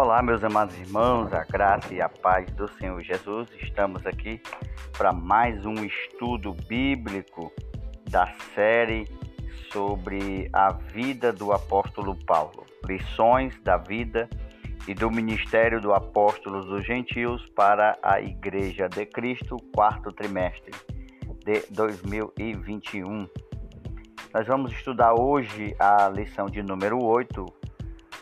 Olá, meus amados irmãos, a graça e a paz do Senhor Jesus. Estamos aqui para mais um estudo bíblico da série sobre a vida do apóstolo Paulo, lições da vida e do ministério do apóstolo dos gentios para a Igreja de Cristo, quarto trimestre de 2021. Nós vamos estudar hoje a lição de número 8,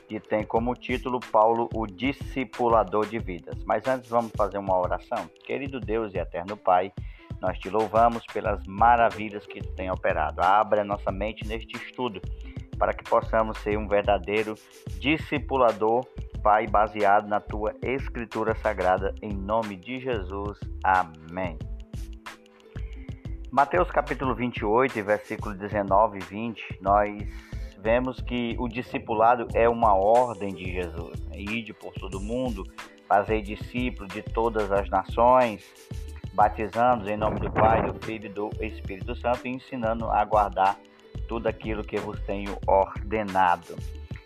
que tem como título Paulo, o discipulador de vidas. Mas antes vamos fazer uma oração. Querido Deus e eterno Pai, nós te louvamos pelas maravilhas que tu tem operado. Abra nossa mente neste estudo para que possamos ser um verdadeiro discipulador, Pai, baseado na tua escritura sagrada, em nome de Jesus. Amém. Mateus capítulo 28, versículo 19 e 20, nós vemos que o discipulado é uma ordem de Jesus. Né? Ide por todo mundo, fazer discípulos de todas as nações, batizando em nome do Pai, do Filho e do Espírito Santo e ensinando a guardar tudo aquilo que vos tenho ordenado.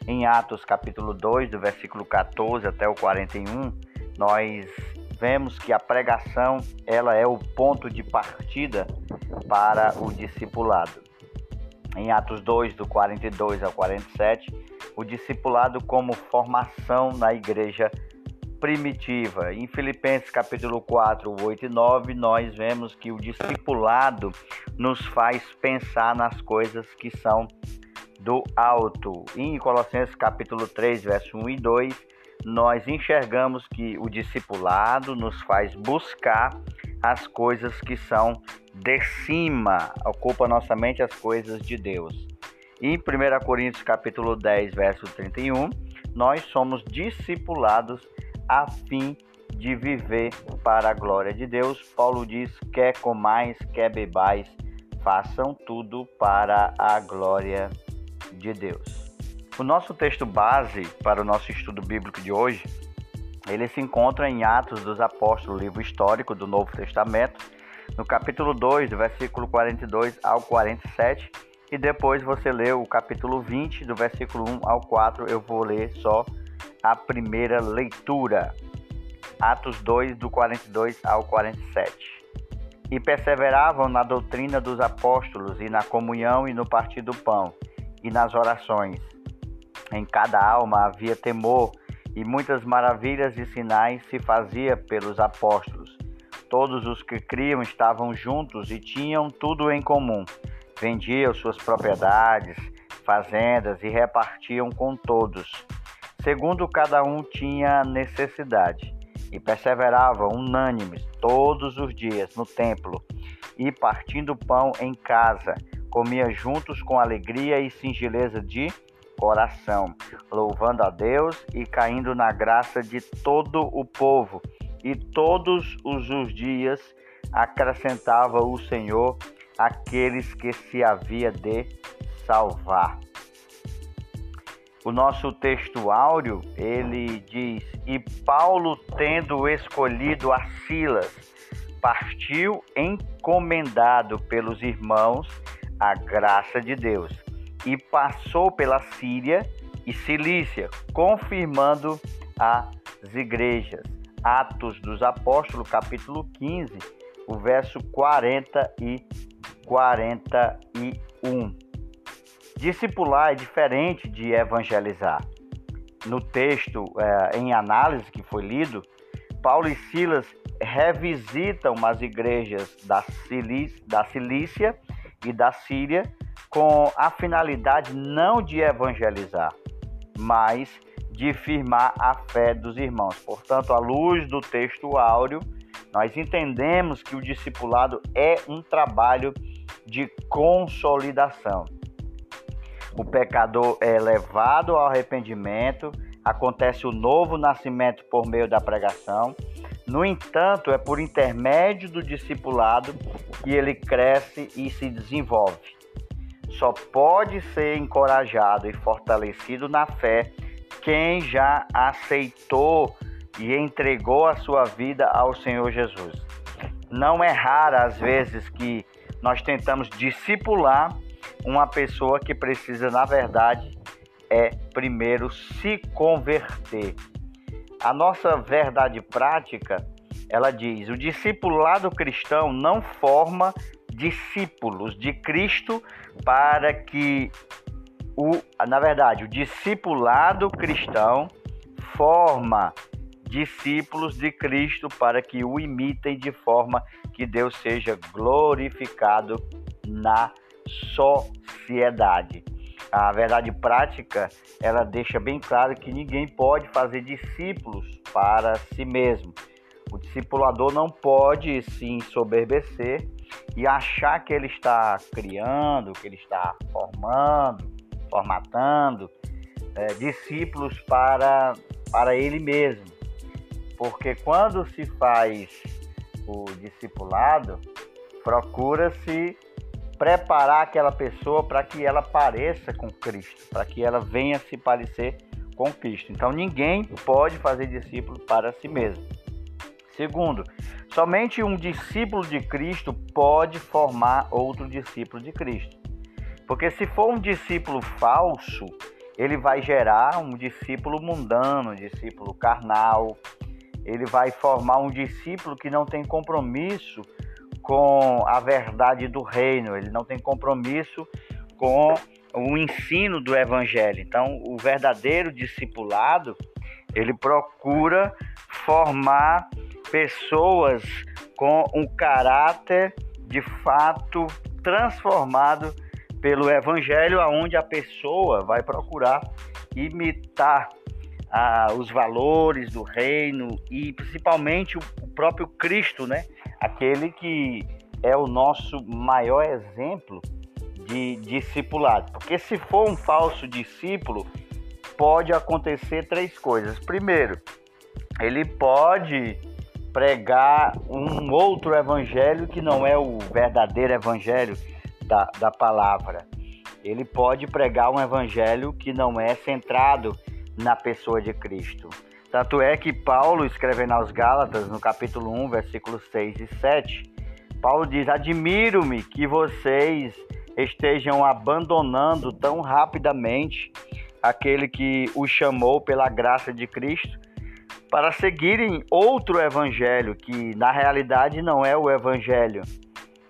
Em Atos capítulo 2, do versículo 14 até o 41, nós vemos que a pregação ela é o ponto de partida para o discipulado em Atos 2, do 42 ao 47, o discipulado como formação na igreja primitiva. Em Filipenses capítulo 4, 8 e 9, nós vemos que o discipulado nos faz pensar nas coisas que são do alto. Em Colossenses capítulo 3, verso 1 e 2, nós enxergamos que o discipulado nos faz buscar as coisas que são de cima, ocupa nossa mente as coisas de Deus. Em 1 Coríntios capítulo 10, verso 31, nós somos discipulados a fim de viver para a glória de Deus. Paulo diz: quer comais, quer bebais, façam tudo para a glória de Deus. O nosso texto base para o nosso estudo bíblico de hoje ele se encontra em Atos dos Apóstolos, livro histórico do Novo Testamento, no capítulo 2, do versículo 42 ao 47, e depois você lê o capítulo 20, do versículo 1 ao 4, eu vou ler só a primeira leitura. Atos 2, do 42 ao 47. E perseveravam na doutrina dos apóstolos, e na comunhão, e no partir do pão, e nas orações. Em cada alma havia temor, e muitas maravilhas e sinais se fazia pelos apóstolos. Todos os que criam estavam juntos e tinham tudo em comum. Vendiam suas propriedades, fazendas e repartiam com todos, segundo cada um tinha necessidade. E perseveravam unânimes todos os dias no templo e partindo pão em casa, comia juntos com alegria e singeleza de coração, louvando a Deus e caindo na graça de todo o povo. E todos os dias acrescentava o Senhor aqueles que se havia de salvar. O nosso texto áureo, ele diz: "E Paulo, tendo escolhido a Silas, partiu encomendado pelos irmãos a graça de Deus e passou pela Síria e Cilícia, confirmando as igrejas. Atos dos Apóstolos, capítulo 15, o verso 40 e 41. Discipular é diferente de evangelizar. No texto é, em análise que foi lido, Paulo e Silas revisitam as igrejas da, Cilícia, da Cilícia e da Síria com a finalidade não de evangelizar, mas de firmar a fé dos irmãos. Portanto, à luz do texto áureo, nós entendemos que o discipulado é um trabalho de consolidação. O pecador é levado ao arrependimento, acontece o novo nascimento por meio da pregação. No entanto, é por intermédio do discipulado que ele cresce e se desenvolve só pode ser encorajado e fortalecido na fé quem já aceitou e entregou a sua vida ao Senhor Jesus. Não é rara às vezes que nós tentamos discipular uma pessoa que precisa, na verdade, é primeiro se converter. A nossa verdade prática, ela diz: o discipulado cristão não forma discípulos de Cristo para que o, na verdade, o discipulado cristão forma discípulos de Cristo para que o imitem de forma que Deus seja glorificado na sociedade. A verdade prática, ela deixa bem claro que ninguém pode fazer discípulos para si mesmo. O discipulador não pode se ensoberbecer e achar que ele está criando, que ele está formando, formatando é, discípulos para, para ele mesmo. Porque quando se faz o discipulado, procura-se preparar aquela pessoa para que ela pareça com Cristo, para que ela venha se parecer com Cristo. Então ninguém pode fazer discípulo para si mesmo. Segundo, somente um discípulo de Cristo pode formar outro discípulo de Cristo. Porque se for um discípulo falso, ele vai gerar um discípulo mundano, um discípulo carnal, ele vai formar um discípulo que não tem compromisso com a verdade do reino, ele não tem compromisso com o ensino do evangelho. Então, o verdadeiro discipulado, ele procura formar pessoas com um caráter de fato transformado pelo evangelho, aonde a pessoa vai procurar imitar ah, os valores do reino e principalmente o, o próprio Cristo, né? Aquele que é o nosso maior exemplo de discipulado. Porque se for um falso discípulo, pode acontecer três coisas. Primeiro, ele pode pregar um outro evangelho que não é o verdadeiro evangelho da, da palavra. Ele pode pregar um evangelho que não é centrado na pessoa de Cristo. Tanto é que Paulo, escrevendo aos Gálatas, no capítulo 1, versículos 6 e 7, Paulo diz: Admiro-me que vocês estejam abandonando tão rapidamente aquele que os chamou pela graça de Cristo para seguirem outro evangelho que na realidade não é o evangelho.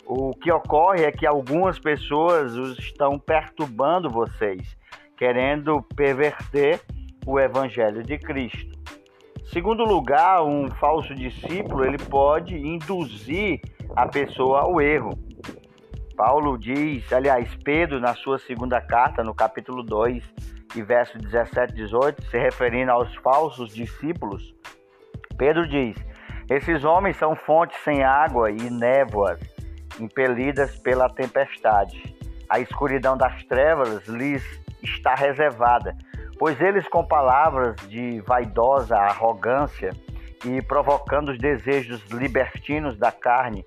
O que ocorre é que algumas pessoas estão perturbando vocês, querendo perverter o evangelho de Cristo. Segundo lugar, um falso discípulo, ele pode induzir a pessoa ao erro. Paulo diz, aliás, Pedro, na sua segunda carta, no capítulo 2, e verso 17 e 18, se referindo aos falsos discípulos, Pedro diz: Esses homens são fontes sem água e névoas, impelidas pela tempestade. A escuridão das trevas lhes está reservada, pois eles, com palavras de vaidosa arrogância e provocando os desejos libertinos da carne,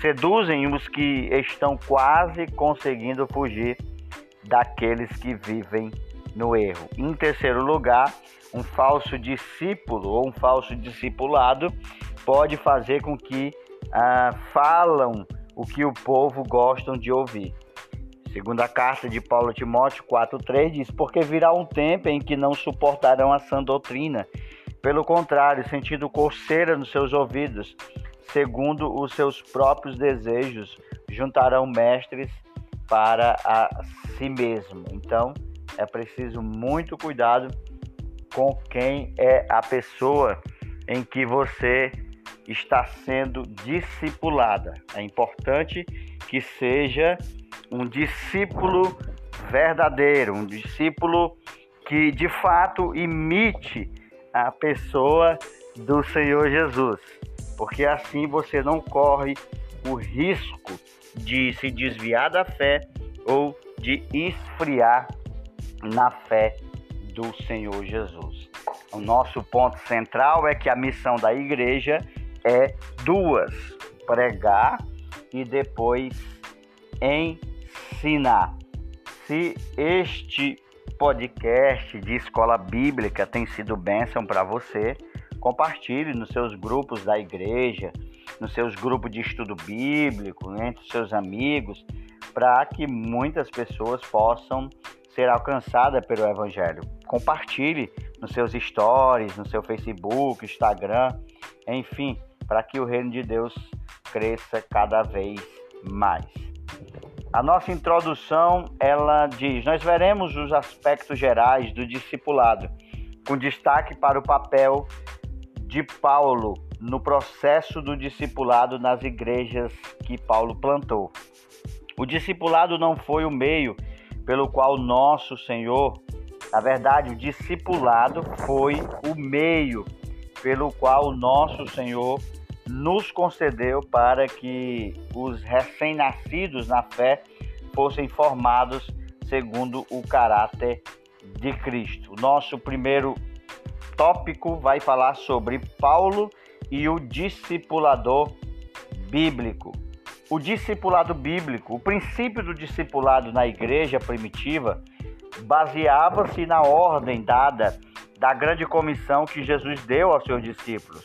seduzem os que estão quase conseguindo fugir daqueles que vivem no erro. Em terceiro lugar, um falso discípulo ou um falso discipulado pode fazer com que ah, falam o que o povo gostam de ouvir. Segunda carta de Paulo a Timóteo 4:3 diz: "Porque virá um tempo em que não suportarão a sã doutrina, pelo contrário, sentindo coceira nos seus ouvidos, segundo os seus próprios desejos, juntarão mestres para a si mesmo." Então, é preciso muito cuidado com quem é a pessoa em que você está sendo discipulada. É importante que seja um discípulo verdadeiro, um discípulo que de fato imite a pessoa do Senhor Jesus, porque assim você não corre o risco de se desviar da fé ou de esfriar na fé do Senhor Jesus. O nosso ponto central é que a missão da igreja é duas: pregar e depois ensinar. Se este podcast de escola bíblica tem sido bênção para você, compartilhe nos seus grupos da igreja, nos seus grupos de estudo bíblico, entre os seus amigos, para que muitas pessoas possam ser alcançadas pelo Evangelho. Compartilhe nos seus stories, no seu Facebook, Instagram, enfim, para que o reino de Deus cresça cada vez mais. A nossa introdução, ela diz: nós veremos os aspectos gerais do discipulado, com destaque para o papel de Paulo no processo do discipulado nas igrejas que Paulo plantou. O discipulado não foi o meio pelo qual nosso Senhor, na verdade, o discipulado foi o meio pelo qual nosso Senhor nos concedeu para que os recém-nascidos na fé fossem formados segundo o caráter de Cristo. Nosso primeiro tópico vai falar sobre Paulo e o discipulador bíblico. O discipulado bíblico, o princípio do discipulado na igreja primitiva, baseava-se na ordem dada da grande comissão que Jesus deu aos seus discípulos.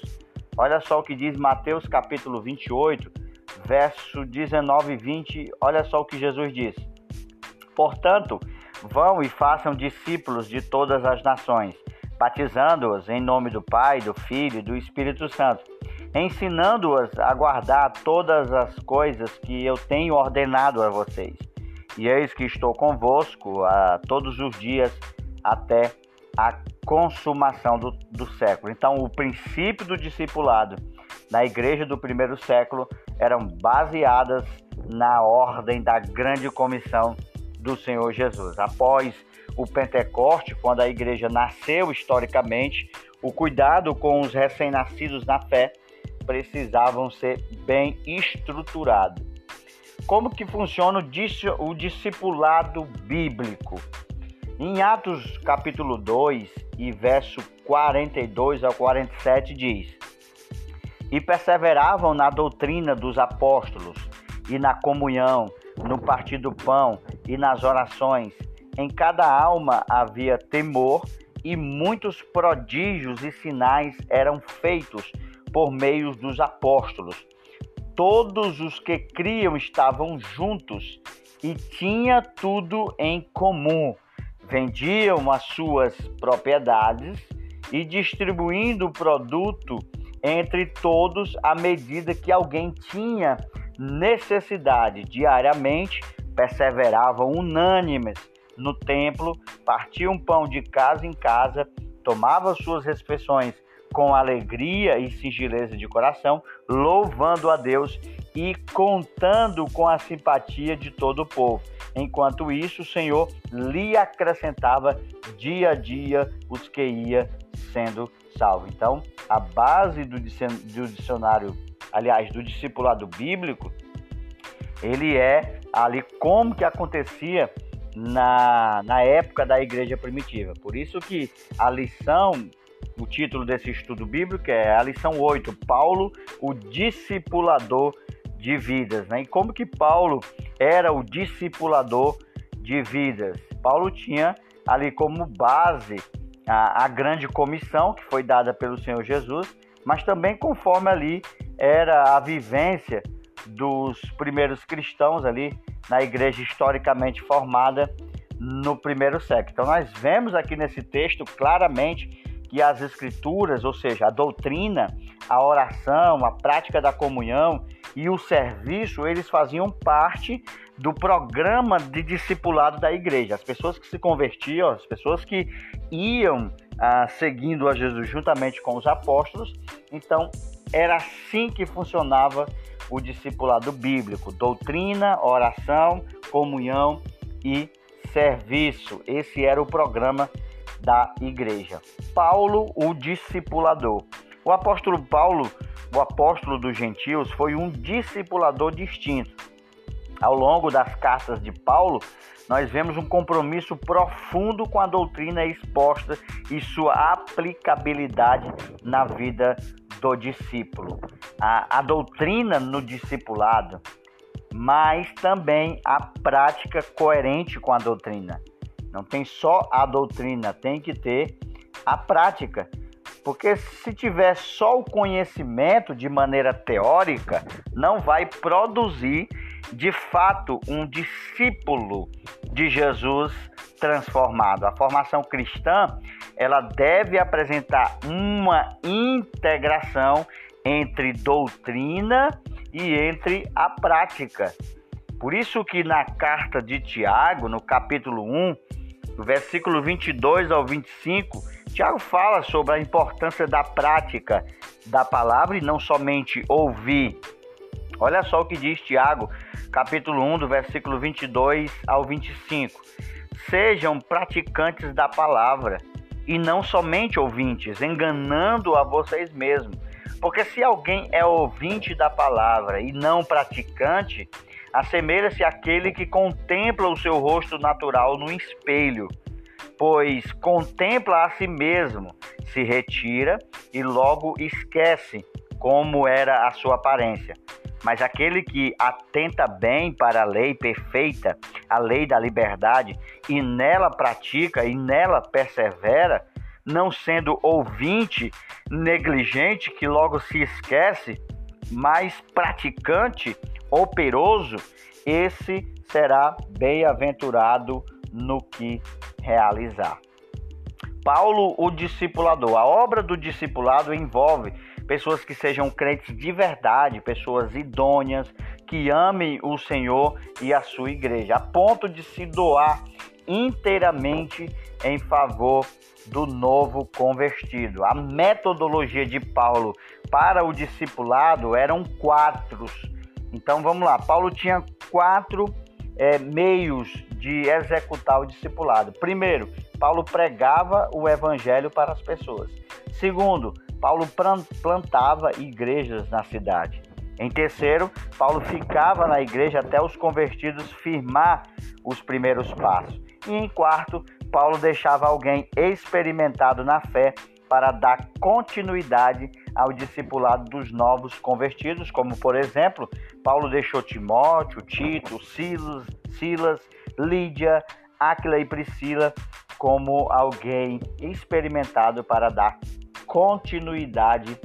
Olha só o que diz Mateus capítulo 28, verso 19 e 20. Olha só o que Jesus diz. Portanto, vão e façam discípulos de todas as nações, batizando-os em nome do Pai, do Filho e do Espírito Santo, ensinando-os a guardar todas as coisas que eu tenho ordenado a vocês. E eis que estou convosco a todos os dias até a consumação do, do século. Então, o princípio do discipulado na igreja do primeiro século eram baseadas na ordem da grande comissão do Senhor Jesus. Após o Pentecoste, quando a igreja nasceu historicamente, o cuidado com os recém-nascidos na fé precisavam ser bem estruturado. Como que funciona o discipulado bíblico? Em Atos capítulo 2 e verso 42 ao 47 diz: E perseveravam na doutrina dos apóstolos e na comunhão, no partir do pão e nas orações. Em cada alma havia temor e muitos prodígios e sinais eram feitos por meio dos apóstolos. Todos os que criam estavam juntos e tinha tudo em comum vendiam as suas propriedades e distribuindo o produto entre todos à medida que alguém tinha necessidade. Diariamente perseveravam unânimes no templo, partiam pão de casa em casa, tomavam suas refeições com alegria e singeleza de coração, louvando a Deus e contando com a simpatia de todo o povo. Enquanto isso, o Senhor lhe acrescentava dia a dia os que ia sendo salvo. Então, a base do dicionário, aliás, do discipulado bíblico, ele é ali como que acontecia na, na época da igreja primitiva. Por isso que a lição, o título desse estudo bíblico é a lição 8, Paulo, o discipulador de vidas. Né? E como que Paulo era o discipulador de vidas? Paulo tinha ali como base a, a grande comissão que foi dada pelo Senhor Jesus, mas também conforme ali era a vivência dos primeiros cristãos ali na igreja historicamente formada no primeiro século. Então nós vemos aqui nesse texto claramente que as escrituras, ou seja, a doutrina, a oração, a prática da comunhão e o serviço, eles faziam parte do programa de discipulado da igreja. As pessoas que se convertiam, as pessoas que iam ah, seguindo a Jesus juntamente com os apóstolos, então era assim que funcionava o discipulado bíblico: doutrina, oração, comunhão e serviço. Esse era o programa da igreja. Paulo, o discipulador. O apóstolo Paulo, o apóstolo dos gentios, foi um discipulador distinto. Ao longo das cartas de Paulo, nós vemos um compromisso profundo com a doutrina exposta e sua aplicabilidade na vida do discípulo. A, a doutrina no discipulado, mas também a prática coerente com a doutrina. Não tem só a doutrina, tem que ter a prática. Porque se tiver só o conhecimento de maneira teórica, não vai produzir de fato um discípulo de Jesus transformado. A formação cristã, ela deve apresentar uma integração entre doutrina e entre a prática. Por isso que na carta de Tiago, no capítulo 1, do versículo 22 ao 25, Tiago fala sobre a importância da prática da palavra e não somente ouvir. Olha só o que diz Tiago, capítulo 1, do versículo 22 ao 25. Sejam praticantes da palavra e não somente ouvintes, enganando a vocês mesmos. Porque se alguém é ouvinte da palavra e não praticante, assemelha-se àquele que contempla o seu rosto natural no espelho, pois contempla a si mesmo, se retira e logo esquece como era a sua aparência. Mas aquele que atenta bem para a lei perfeita, a lei da liberdade, e nela pratica e nela persevera, não sendo ouvinte negligente que logo se esquece, mas praticante operoso, esse será bem-aventurado no que realizar. Paulo, o discipulador. A obra do discipulado envolve pessoas que sejam crentes de verdade, pessoas idôneas, que amem o Senhor e a sua igreja, a ponto de se doar inteiramente em favor do novo convertido. A metodologia de Paulo para o discipulado eram quatro. Então vamos lá, Paulo tinha quatro é, meios de executar o discipulado. Primeiro, Paulo pregava o evangelho para as pessoas. Segundo, Paulo plantava igrejas na cidade. Em terceiro, Paulo ficava na igreja até os convertidos firmar os primeiros passos. E em quarto, Paulo deixava alguém experimentado na fé para dar continuidade ao discipulado dos novos convertidos, como por exemplo, Paulo deixou Timóteo, Tito, Silas, Silas Lídia, Áquila e Priscila como alguém experimentado para dar continuidade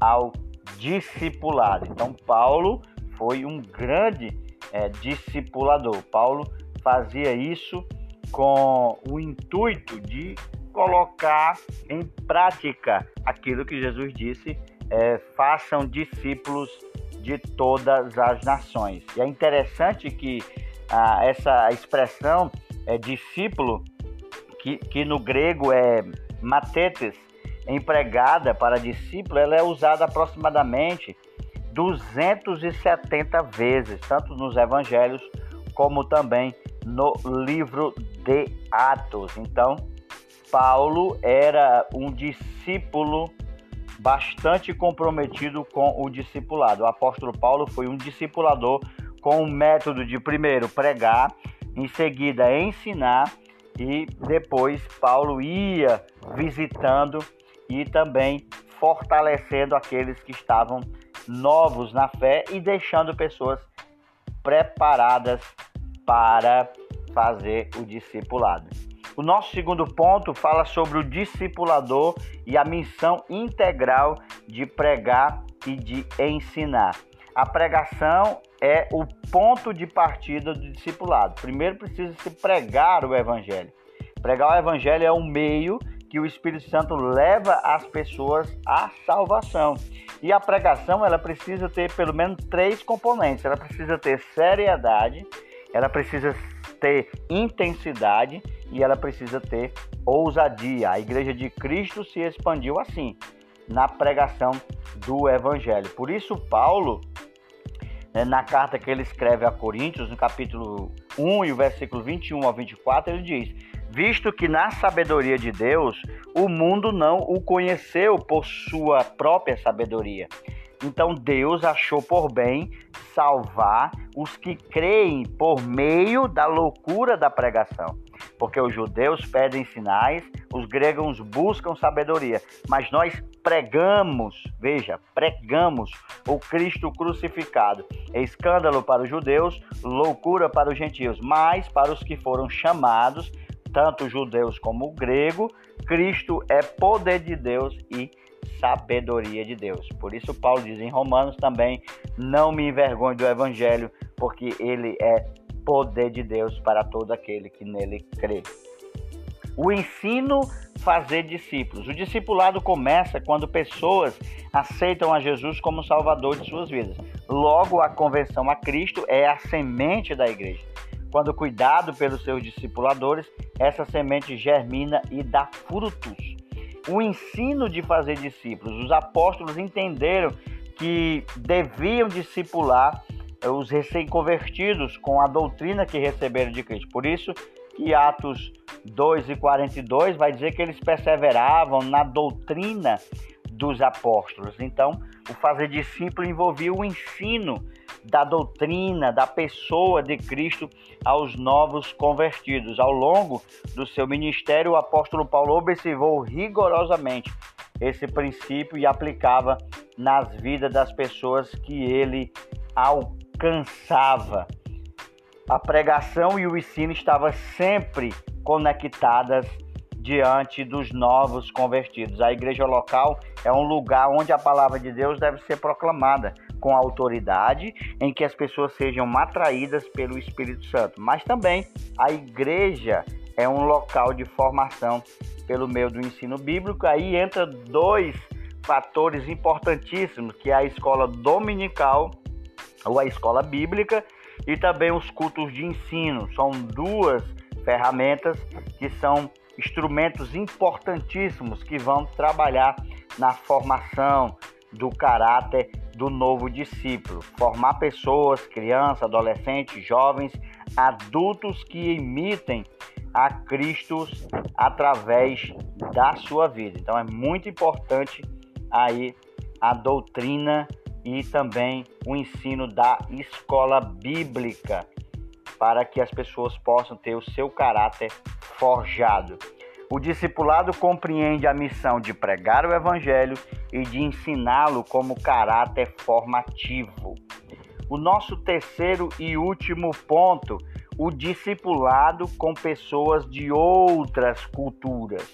ao discipulado. Então, Paulo foi um grande é, discipulador. Paulo fazia isso com o intuito de colocar em prática aquilo que Jesus disse: é, façam discípulos de todas as nações. E é interessante que ah, essa expressão é, discípulo, que, que no grego é matetes, empregada para discípulo, ela é usada aproximadamente 270 vezes, tanto nos evangelhos como também no livro de Atos. Então, Paulo era um discípulo bastante comprometido com o discipulado. O apóstolo Paulo foi um discipulador com o método de primeiro pregar, em seguida ensinar e depois Paulo ia visitando e também fortalecendo aqueles que estavam novos na fé e deixando pessoas preparadas para fazer o discipulado. O nosso segundo ponto fala sobre o discipulador e a missão integral de pregar e de ensinar. A pregação é o ponto de partida do discipulado. Primeiro precisa se pregar o evangelho. Pregar o evangelho é um meio que o Espírito Santo leva as pessoas à salvação. E a pregação, ela precisa ter pelo menos três componentes. Ela precisa ter seriedade, ela precisa ter intensidade e ela precisa ter ousadia. A igreja de Cristo se expandiu assim, na pregação do evangelho. Por isso Paulo, né, na carta que ele escreve a Coríntios, no capítulo 1 e o versículo 21 ao 24, ele diz: visto que na sabedoria de Deus o mundo não o conheceu por sua própria sabedoria. Então Deus achou por bem salvar os que creem por meio da loucura da pregação. Porque os judeus pedem sinais, os gregos buscam sabedoria, mas nós pregamos, veja, pregamos o Cristo crucificado. É escândalo para os judeus, loucura para os gentios, mas para os que foram chamados tanto judeus como grego, Cristo é poder de Deus e sabedoria de Deus. Por isso Paulo diz em Romanos também: não me envergonhe do evangelho, porque ele é poder de Deus para todo aquele que nele crê. O ensino fazer discípulos. O discipulado começa quando pessoas aceitam a Jesus como Salvador de suas vidas. Logo, a conversão a Cristo é a semente da igreja. Quando cuidado pelos seus discipuladores, essa semente germina e dá frutos. O ensino de fazer discípulos. Os apóstolos entenderam que deviam discipular os recém-convertidos com a doutrina que receberam de Cristo. Por isso que Atos 2 e 42 vai dizer que eles perseveravam na doutrina dos apóstolos. Então, o fazer discípulo envolvia o ensino da doutrina, da pessoa de Cristo aos novos convertidos. Ao longo do seu ministério, o apóstolo Paulo observou rigorosamente esse princípio e aplicava nas vidas das pessoas que ele alcançava. A pregação e o ensino estavam sempre conectadas diante dos novos convertidos. A igreja local é um lugar onde a palavra de Deus deve ser proclamada com autoridade, em que as pessoas sejam atraídas pelo Espírito Santo. Mas também a igreja é um local de formação pelo meio do ensino bíblico. Aí entra dois fatores importantíssimos, que é a escola dominical ou a escola bíblica e também os cultos de ensino. São duas ferramentas que são instrumentos importantíssimos que vão trabalhar na formação do caráter do novo discípulo, formar pessoas, crianças, adolescentes, jovens, adultos que imitem a Cristo através da sua vida. Então é muito importante aí a doutrina e também o ensino da escola bíblica para que as pessoas possam ter o seu caráter forjado. O discipulado compreende a missão de pregar o evangelho e de ensiná-lo como caráter formativo. O nosso terceiro e último ponto, o discipulado com pessoas de outras culturas.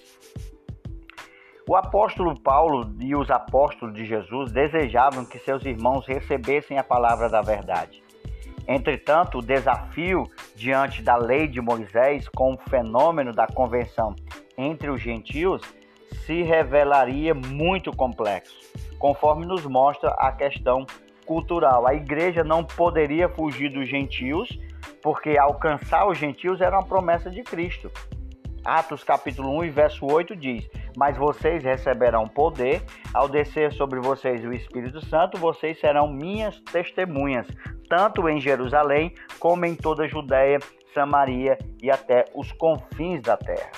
O apóstolo Paulo e os apóstolos de Jesus desejavam que seus irmãos recebessem a palavra da verdade. Entretanto, o desafio diante da lei de Moisés com o fenômeno da convenção entre os gentios se revelaria muito complexo, conforme nos mostra a questão cultural. A igreja não poderia fugir dos gentios, porque alcançar os gentios era uma promessa de Cristo. Atos capítulo 1 e verso 8 diz: Mas vocês receberão poder, ao descer sobre vocês o Espírito Santo, vocês serão minhas testemunhas, tanto em Jerusalém como em toda a Judéia, Samaria e até os confins da terra.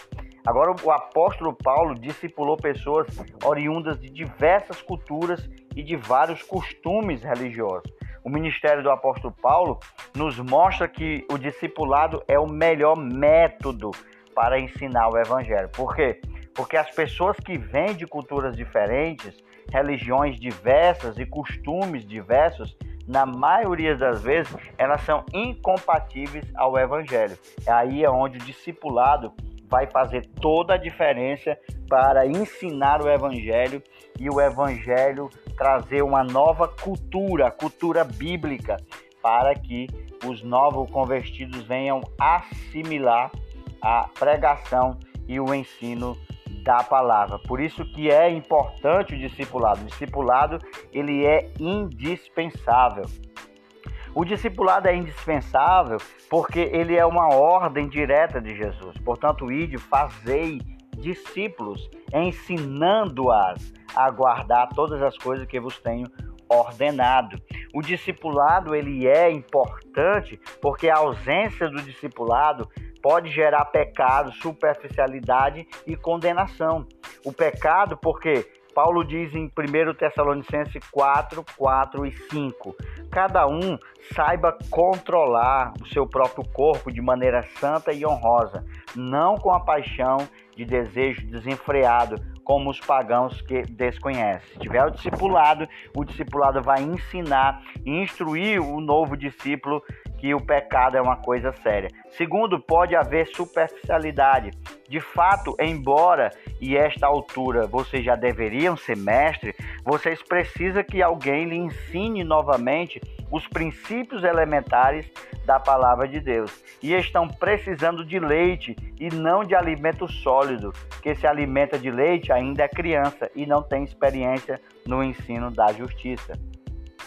Agora, o apóstolo Paulo discipulou pessoas oriundas de diversas culturas e de vários costumes religiosos. O ministério do apóstolo Paulo nos mostra que o discipulado é o melhor método para ensinar o evangelho. Por quê? Porque as pessoas que vêm de culturas diferentes, religiões diversas e costumes diversos, na maioria das vezes, elas são incompatíveis ao evangelho. É aí onde o discipulado vai fazer toda a diferença para ensinar o evangelho e o evangelho trazer uma nova cultura, cultura bíblica, para que os novos convertidos venham assimilar a pregação e o ensino da palavra. Por isso que é importante o discipulado. O discipulado, ele é indispensável. O discipulado é indispensável porque ele é uma ordem direta de Jesus. Portanto, ide, fazei discípulos, ensinando-as a guardar todas as coisas que vos tenho ordenado. O discipulado ele é importante porque a ausência do discipulado pode gerar pecado, superficialidade e condenação. O pecado, porque Paulo diz em 1 Tessalonicenses 4, 4 e 5: cada um saiba controlar o seu próprio corpo de maneira santa e honrosa, não com a paixão de desejo desenfreado, como os pagãos que desconhecem. Se tiver o discipulado, o discipulado vai ensinar e instruir o novo discípulo que o pecado é uma coisa séria. Segundo, pode haver superficialidade. De fato, embora e esta altura vocês já deveriam ser mestre, vocês precisam que alguém lhe ensine novamente os princípios elementares da palavra de Deus. E estão precisando de leite e não de alimento sólido, que se alimenta de leite ainda é criança e não tem experiência no ensino da justiça.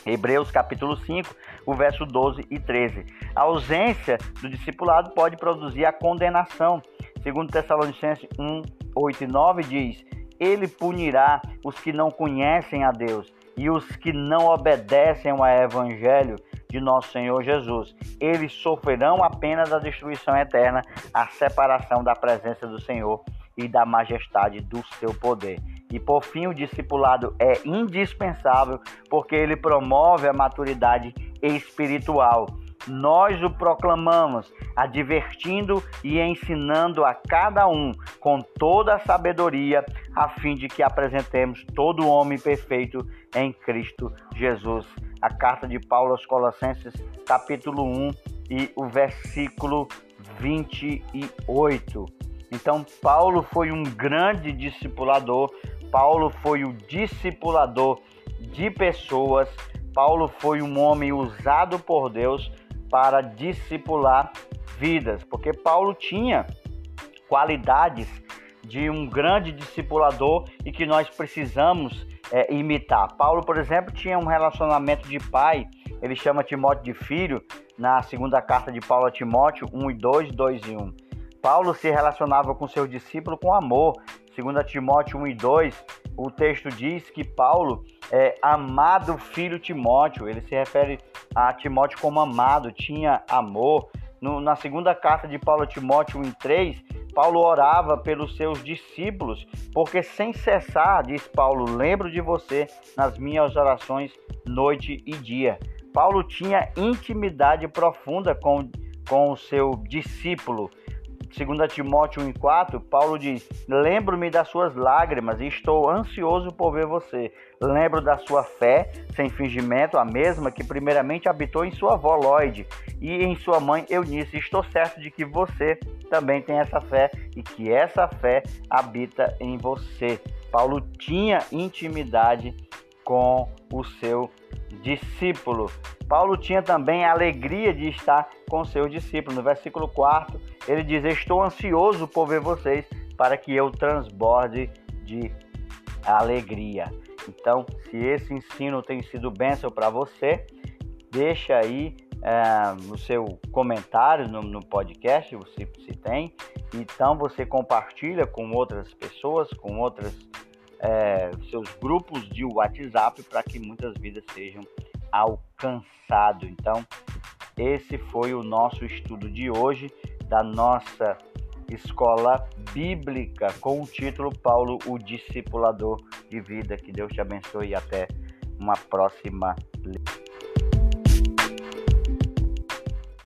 Hebreus capítulo 5, o verso 12 e 13. A ausência do discipulado pode produzir a condenação. Segundo Tessalonicenses 1, 8 e 9 diz: Ele punirá os que não conhecem a Deus e os que não obedecem ao evangelho de nosso Senhor Jesus. Eles sofrerão a pena da destruição eterna, a separação da presença do Senhor e da majestade do seu poder. E por fim, o discipulado é indispensável porque ele promove a maturidade espiritual. Nós o proclamamos, advertindo e ensinando a cada um com toda a sabedoria, a fim de que apresentemos todo homem perfeito em Cristo Jesus. A carta de Paulo aos Colossenses, capítulo 1 e o versículo 28. Então, Paulo foi um grande discipulador, Paulo foi o discipulador de pessoas, Paulo foi um homem usado por Deus para discipular vidas, porque Paulo tinha qualidades de um grande discipulador e que nós precisamos é, imitar. Paulo, por exemplo, tinha um relacionamento de pai, ele chama Timóteo de filho, na segunda carta de Paulo a Timóteo 1 e 2, 2 e 1. Paulo se relacionava com seu discípulo com amor. Segundo Timóteo 1 e 2, o texto diz que Paulo é amado filho Timóteo. Ele se refere a Timóteo como amado, tinha amor. No, na segunda carta de Paulo a Timóteo 1 e 3, Paulo orava pelos seus discípulos, porque sem cessar, diz Paulo, lembro de você nas minhas orações noite e dia. Paulo tinha intimidade profunda com, com o seu discípulo. 2 Timóteo 1,4, Paulo diz: Lembro-me das suas lágrimas e estou ansioso por ver você. Lembro da sua fé, sem fingimento, a mesma que primeiramente habitou em sua avó Lloyd e em sua mãe Eunice. Estou certo de que você também tem essa fé e que essa fé habita em você. Paulo tinha intimidade com o seu discípulo. Paulo tinha também a alegria de estar com seus discípulos. No versículo 4, ele diz: Estou ansioso por ver vocês para que eu transborde de alegria. Então, se esse ensino tem sido bênção para você, deixa aí é, no seu comentário no, no podcast, se, se tem. Então, você compartilha com outras pessoas, com outras é, seus grupos de WhatsApp para que muitas vidas sejam alcançadas. Então, esse foi o nosso estudo de hoje da nossa escola bíblica com o título Paulo, o discipulador de vida. Que Deus te abençoe e até uma próxima.